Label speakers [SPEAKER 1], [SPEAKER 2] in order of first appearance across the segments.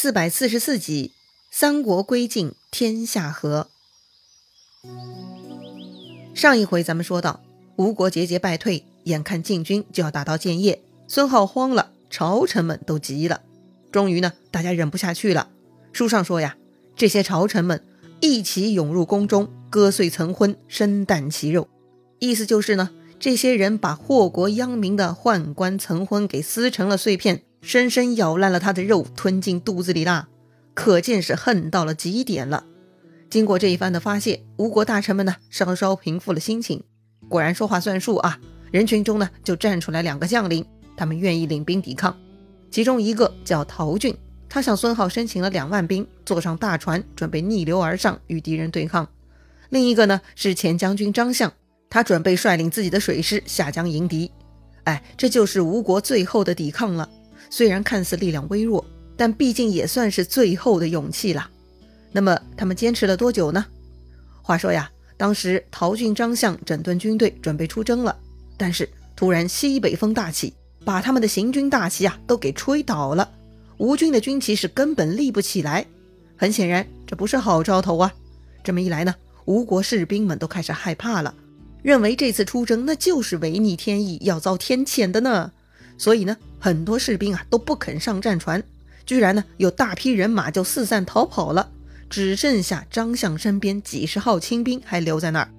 [SPEAKER 1] 四百四十四集，三国归晋，天下和。上一回咱们说到，吴国节节败退，眼看晋军就要打到建业，孙浩慌了，朝臣们都急了。终于呢，大家忍不下去了。书上说呀，这些朝臣们一起涌入宫中，割碎岑昏，生啖其肉。意思就是呢，这些人把祸国殃民的宦官岑昏给撕成了碎片。深深咬烂了他的肉，吞进肚子里啦，可见是恨到了极点了。经过这一番的发泄，吴国大臣们呢稍稍平复了心情。果然说话算数啊！人群中呢就站出来两个将领，他们愿意领兵抵抗。其中一个叫陶俊，他向孙浩申请了两万兵，坐上大船准备逆流而上与敌人对抗。另一个呢是前将军张相，他准备率领自己的水师下江迎敌。哎，这就是吴国最后的抵抗了。虽然看似力量微弱，但毕竟也算是最后的勇气了。那么他们坚持了多久呢？话说呀，当时陶俊、张相整顿军队，准备出征了。但是突然西北风大起，把他们的行军大旗啊都给吹倒了。吴军的军旗是根本立不起来。很显然，这不是好兆头啊。这么一来呢，吴国士兵们都开始害怕了，认为这次出征那就是违逆天意，要遭天谴的呢。所以呢，很多士兵啊都不肯上战船，居然呢有大批人马就四散逃跑了，只剩下张相身边几十号亲兵还留在那儿。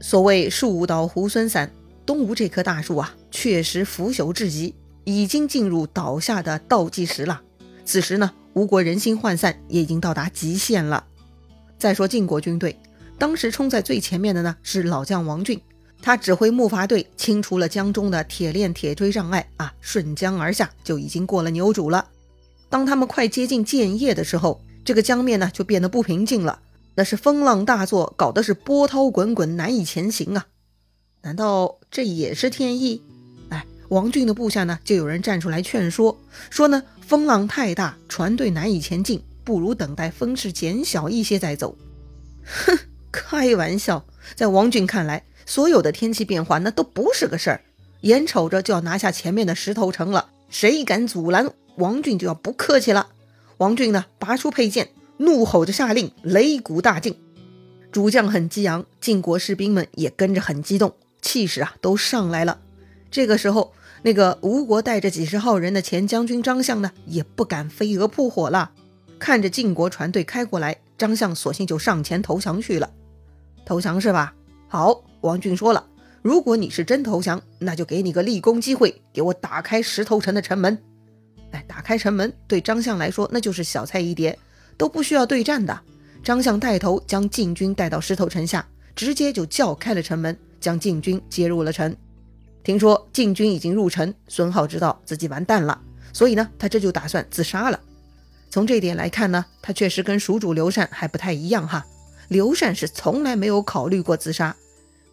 [SPEAKER 1] 所谓树倒猢狲散，东吴这棵大树啊，确实腐朽至极，已经进入倒下的倒计时了。此时呢，吴国人心涣散，也已经到达极限了。再说晋国军队，当时冲在最前面的呢是老将王俊。他指挥木筏队清除了江中的铁链、铁锥障碍啊，顺江而下就已经过了牛渚了。当他们快接近建业的时候，这个江面呢就变得不平静了，那是风浪大作，搞得是波涛滚滚，难以前行啊！难道这也是天意？哎，王俊的部下呢就有人站出来劝说，说呢风浪太大，船队难以前进，不如等待风势减小一些再走。哼，开玩笑，在王俊看来。所有的天气变化那都不是个事儿，眼瞅着就要拿下前面的石头城了，谁敢阻拦，王俊就要不客气了。王俊呢，拔出佩剑，怒吼着下令，擂鼓大进。主将很激昂，晋国士兵们也跟着很激动，气势啊都上来了。这个时候，那个吴国带着几十号人的前将军张相呢，也不敢飞蛾扑火了。看着晋国船队开过来，张相索性就上前投降去了。投降是吧？好。王俊说了：“如果你是真投降，那就给你个立功机会，给我打开石头城的城门。”哎，打开城门对张相来说那就是小菜一碟，都不需要对战的。张相带头将晋军带到石头城下，直接就叫开了城门，将晋军接入了城。听说晋军已经入城，孙浩知道自己完蛋了，所以呢，他这就打算自杀了。从这点来看呢，他确实跟蜀主刘禅还不太一样哈。刘禅是从来没有考虑过自杀。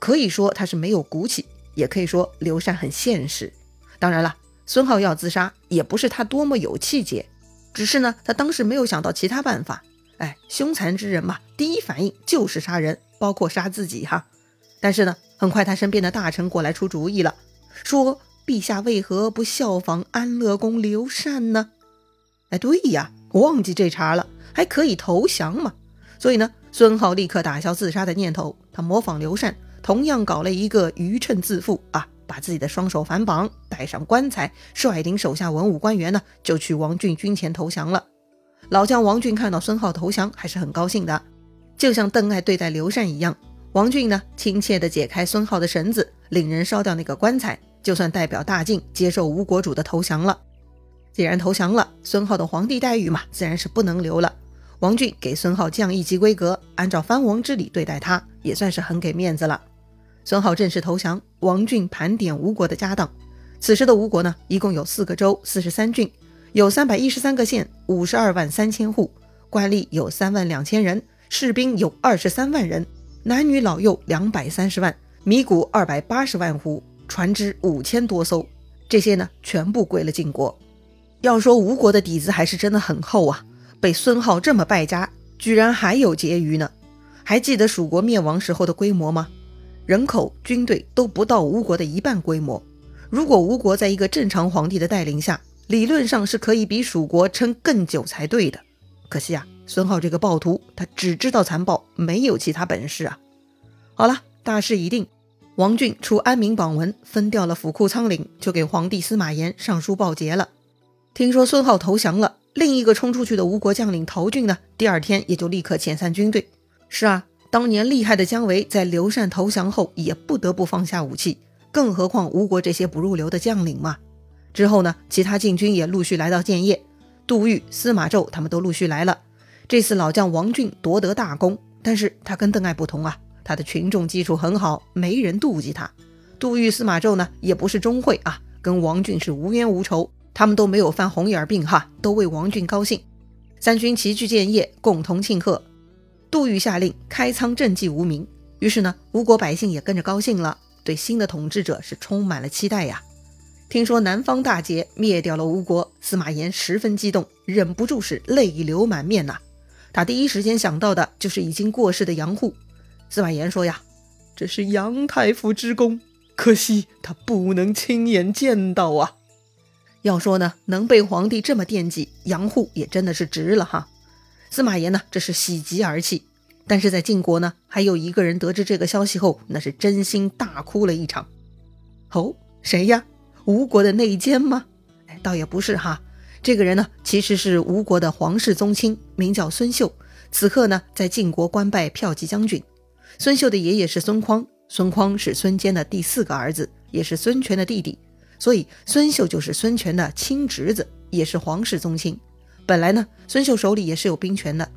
[SPEAKER 1] 可以说他是没有骨气，也可以说刘禅很现实。当然了，孙浩要自杀也不是他多么有气节，只是呢他当时没有想到其他办法。哎，凶残之人嘛，第一反应就是杀人，包括杀自己哈。但是呢，很快他身边的大臣过来出主意了，说陛下为何不效仿安乐公刘禅呢？哎，对呀，我忘记这茬了，还可以投降嘛。所以呢，孙浩立刻打消自杀的念头，他模仿刘禅。同样搞了一个愚蠢自负啊，把自己的双手反绑，带上棺材，率领手下文武官员呢，就去王俊军前投降了。老将王俊看到孙浩投降，还是很高兴的，就像邓艾对待刘禅一样。王俊呢，亲切地解开孙浩的绳子，领人烧掉那个棺材，就算代表大晋接受吴国主的投降了。既然投降了，孙浩的皇帝待遇嘛，自然是不能留了。王俊给孙浩降一级规格，按照藩王之礼对待他，也算是很给面子了。孙浩正式投降，王俊盘点吴国的家当。此时的吴国呢，一共有四个州、四十三郡，有三百一十三个县，五十二万三千户，官吏有三万两千人，士兵有二十三万人，男女老幼两百三十万，米谷二百八十万斛，船只五千多艘。这些呢，全部归了晋国。要说吴国的底子还是真的很厚啊，被孙浩这么败家，居然还有结余呢。还记得蜀国灭亡时候的规模吗？人口、军队都不到吴国的一半规模。如果吴国在一个正常皇帝的带领下，理论上是可以比蜀国撑更久才对的。可惜啊，孙浩这个暴徒，他只知道残暴，没有其他本事啊。好了，大事已定，王俊出安民榜文，分掉了府库仓廪，就给皇帝司马炎上书报捷了。听说孙浩投降了，另一个冲出去的吴国将领陶俊呢，第二天也就立刻遣散军队。是啊，当年厉害的姜维在刘禅投降后，也不得不放下武器，更何况吴国这些不入流的将领嘛。之后呢，其他禁军也陆续来到建业，杜预、司马昭他们都陆续来了。这次老将王俊夺得大功，但是他跟邓艾不同啊，他的群众基础很好，没人妒忌他。杜预、司马昭呢，也不是钟会啊，跟王俊是无冤无仇，他们都没有犯红眼病哈，都为王俊高兴。三军齐聚建业，共同庆贺。杜预下令开仓赈济无名，于是呢，吴国百姓也跟着高兴了，对新的统治者是充满了期待呀。听说南方大捷，灭掉了吴国，司马炎十分激动，忍不住是泪流满面呐。他第一时间想到的就是已经过世的杨护。司马炎说呀：“这是杨太傅之功，可惜他不能亲眼见到啊。”要说呢，能被皇帝这么惦记，杨护也真的是值了哈。司马炎呢，这是喜极而泣。但是在晋国呢，还有一个人得知这个消息后，那是真心大哭了一场。哦，谁呀？吴国的内奸吗？哎，倒也不是哈。这个人呢，其实是吴国的皇室宗亲，名叫孙秀。此刻呢，在晋国官拜骠骑将军。孙秀的爷爷是孙匡，孙匡是孙坚的第四个儿子，也是孙权的弟弟，所以孙秀就是孙权的亲侄子，也是皇室宗亲。本来呢，孙秀手里也是有兵权的，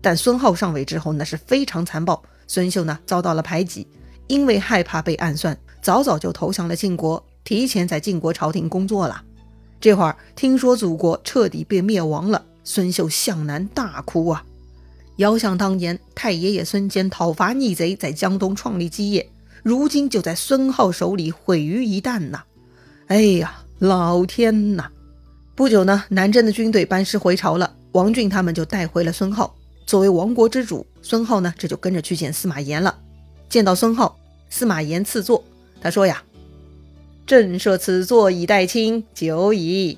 [SPEAKER 1] 但孙浩上位之后，那是非常残暴。孙秀呢，遭到了排挤，因为害怕被暗算，早早就投降了晋国。提前在晋国朝廷工作了，这会儿听说祖国彻底被灭亡了，孙秀向南大哭啊！遥想当年太爷爷孙坚讨伐逆贼，在江东创立基业，如今就在孙浩手里毁于一旦呐！哎呀，老天呐！不久呢，南征的军队班师回朝了，王俊他们就带回了孙浩。作为亡国之主，孙浩呢这就跟着去见司马炎了。见到孙浩，司马炎赐座，他说呀。朕设此座以待卿，久矣。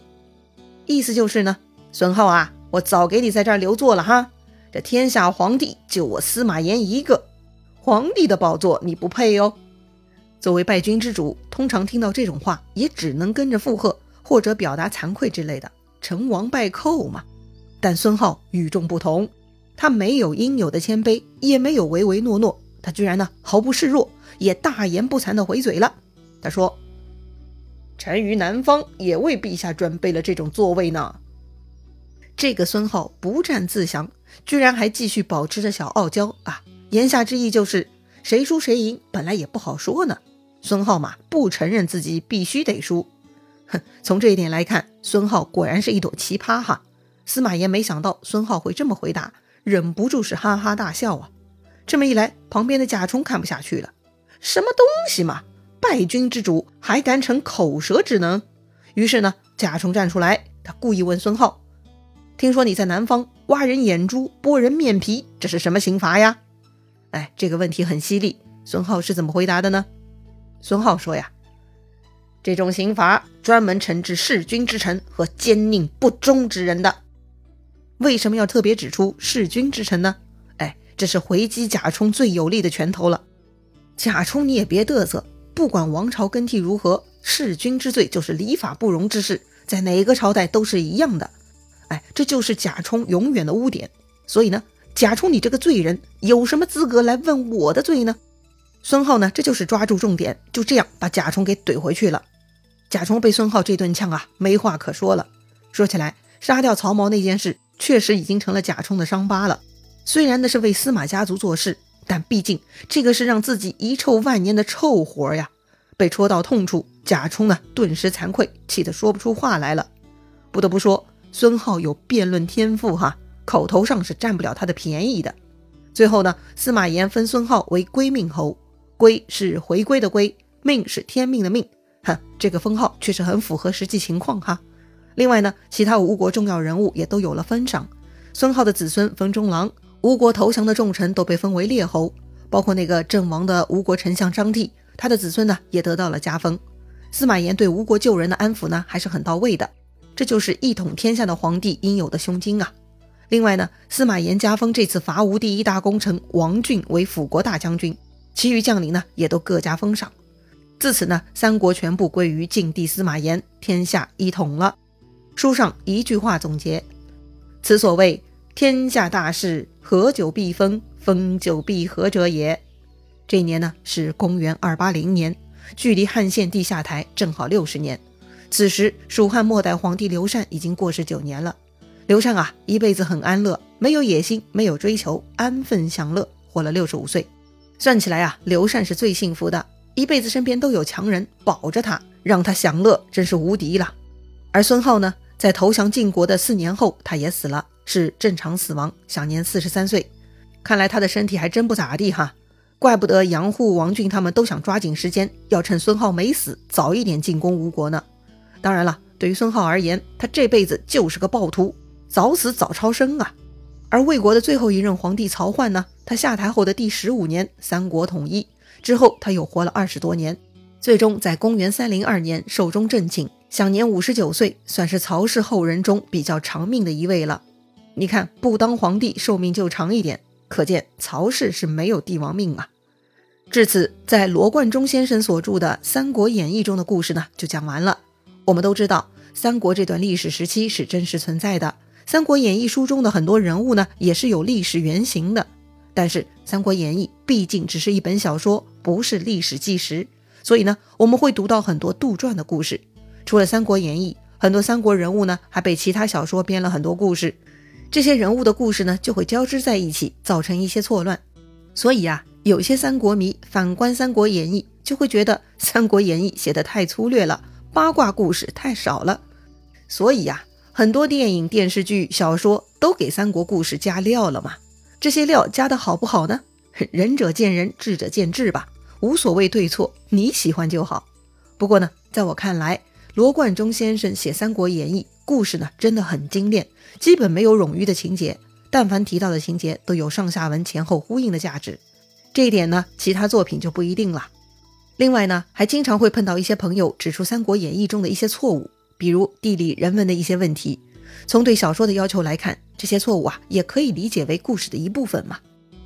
[SPEAKER 1] 意思就是呢，孙浩啊，我早给你在这儿留座了哈。这天下皇帝就我司马炎一个，皇帝的宝座你不配哦。作为败军之主，通常听到这种话，也只能跟着附和，或者表达惭愧之类的，成王败寇嘛。但孙浩与众不同，他没有应有的谦卑，也没有唯唯诺诺，他居然呢毫不示弱，也大言不惭的回嘴了。他说。臣于南方也为陛下准备了这种座位呢。这个孙浩不战自降，居然还继续保持着小傲娇啊！言下之意就是谁输谁赢本来也不好说呢。孙浩嘛，不承认自己必须得输。哼，从这一点来看，孙浩果然是一朵奇葩哈。司马炎没想到孙浩会这么回答，忍不住是哈哈大笑啊。这么一来，旁边的贾充看不下去了，什么东西嘛！败军之主还敢逞口舌之能？于是呢，贾充站出来，他故意问孙浩：“听说你在南方挖人眼珠、剥人面皮，这是什么刑罚呀？”哎，这个问题很犀利。孙浩是怎么回答的呢？孙浩说呀：“这种刑罚专门惩治弑君之臣和奸佞不忠之人的。为什么要特别指出弑君之臣呢？哎，这是回击贾充最有力的拳头了。贾充，你也别嘚瑟。”不管王朝更替如何，弑君之罪就是礼法不容之事，在哪个朝代都是一样的。哎，这就是贾充永远的污点。所以呢，贾充你这个罪人，有什么资格来问我的罪呢？孙浩呢，这就是抓住重点，就这样把贾充给怼回去了。贾充被孙浩这顿呛啊，没话可说了。说起来，杀掉曹髦那件事，确实已经成了贾充的伤疤了。虽然那是为司马家族做事。但毕竟这个是让自己遗臭万年的臭活呀，被戳到痛处，贾充呢顿时惭愧，气得说不出话来了。不得不说，孙浩有辩论天赋哈，口头上是占不了他的便宜的。最后呢，司马炎封孙浩为归命侯，归是回归的归，命是天命的命，哼，这个封号确实很符合实际情况哈。另外呢，其他吴国重要人物也都有了封赏，孙浩的子孙封中郎。吴国投降的重臣都被封为列侯，包括那个阵亡的吴国丞相张悌，他的子孙呢也得到了加封。司马炎对吴国旧人的安抚呢还是很到位的。这就是一统天下的皇帝应有的胸襟啊。另外呢，司马炎加封这次伐吴第一大功臣王浚为辅国大将军，其余将领呢也都各加封赏。自此呢，三国全部归于晋帝司马炎，天下一统了。书上一句话总结：此所谓天下大事，合久必分，分久必合者也。这一年呢是公元二八零年，距离汉献帝下台正好六十年。此时，蜀汉末代皇帝刘禅已经过世九年了。刘禅啊，一辈子很安乐，没有野心，没有追求，安分享乐，活了六十五岁。算起来啊，刘禅是最幸福的，一辈子身边都有强人保着他，让他享乐，真是无敌了。而孙浩呢，在投降晋国的四年后，他也死了，是正常死亡，享年四十三岁。看来他的身体还真不咋地哈，怪不得杨护、王浚他们都想抓紧时间，要趁孙浩没死，早一点进攻吴国呢。当然了，对于孙浩而言，他这辈子就是个暴徒。早死早超生啊！而魏国的最后一任皇帝曹奂呢？他下台后的第十五年，三国统一之后，他又活了二十多年，最终在公元三零二年寿终正寝，享年五十九岁，算是曹氏后人中比较长命的一位了。你看，不当皇帝寿命就长一点，可见曹氏是没有帝王命啊。至此，在罗贯中先生所著的《三国演义》中的故事呢，就讲完了。我们都知道，三国这段历史时期是真实存在的。《三国演义》书中的很多人物呢，也是有历史原型的。但是，《三国演义》毕竟只是一本小说，不是历史纪实，所以呢，我们会读到很多杜撰的故事。除了《三国演义》，很多三国人物呢，还被其他小说编了很多故事。这些人物的故事呢，就会交织在一起，造成一些错乱。所以啊，有些三国迷反观《三国演义》，就会觉得《三国演义》写的太粗略了，八卦故事太少了。所以呀。很多电影、电视剧、小说都给三国故事加料了嘛？这些料加的好不好呢？仁者见仁，智者见智吧，无所谓对错，你喜欢就好。不过呢，在我看来，罗贯中先生写《三国演义》故事呢，真的很精炼，基本没有冗余的情节，但凡提到的情节都有上下文前后呼应的价值。这一点呢，其他作品就不一定了。另外呢，还经常会碰到一些朋友指出《三国演义》中的一些错误。比如地理人文的一些问题，从对小说的要求来看，这些错误啊也可以理解为故事的一部分嘛。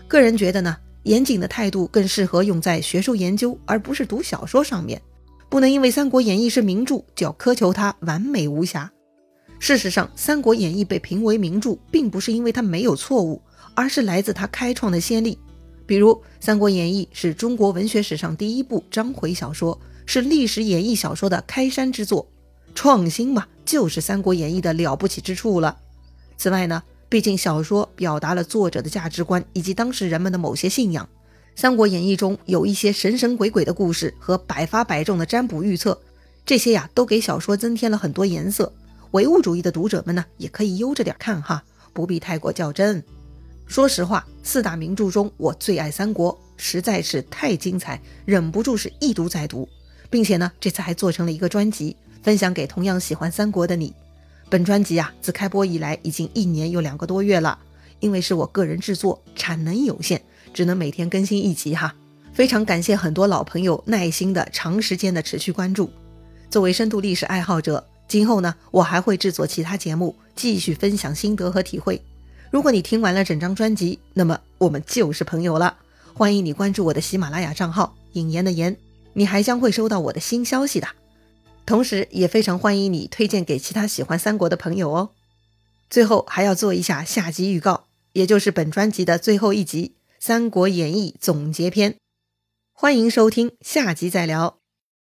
[SPEAKER 1] 个人觉得呢，严谨的态度更适合用在学术研究，而不是读小说上面。不能因为《三国演义》是名著，就要苛求它完美无瑕。事实上，《三国演义》被评为名著，并不是因为它没有错误，而是来自它开创的先例。比如，《三国演义》是中国文学史上第一部章回小说，是历史演义小说的开山之作。创新嘛，就是《三国演义》的了不起之处了。此外呢，毕竟小说表达了作者的价值观以及当时人们的某些信仰，《三国演义》中有一些神神鬼鬼的故事和百发百中的占卜预测，这些呀都给小说增添了很多颜色。唯物主义的读者们呢，也可以悠着点看哈，不必太过较真。说实话，四大名著中我最爱《三国》，实在是太精彩，忍不住是一读再读，并且呢，这次还做成了一个专辑。分享给同样喜欢三国的你。本专辑啊，自开播以来已经一年又两个多月了。因为是我个人制作，产能有限，只能每天更新一集哈。非常感谢很多老朋友耐心的长时间的持续关注。作为深度历史爱好者，今后呢，我还会制作其他节目，继续分享心得和体会。如果你听完了整张专辑，那么我们就是朋友了。欢迎你关注我的喜马拉雅账号“引言的言”，你还将会收到我的新消息的。同时，也非常欢迎你推荐给其他喜欢三国的朋友哦。最后，还要做一下下集预告，也就是本专辑的最后一集《三国演义总结篇》，欢迎收听，下集再聊。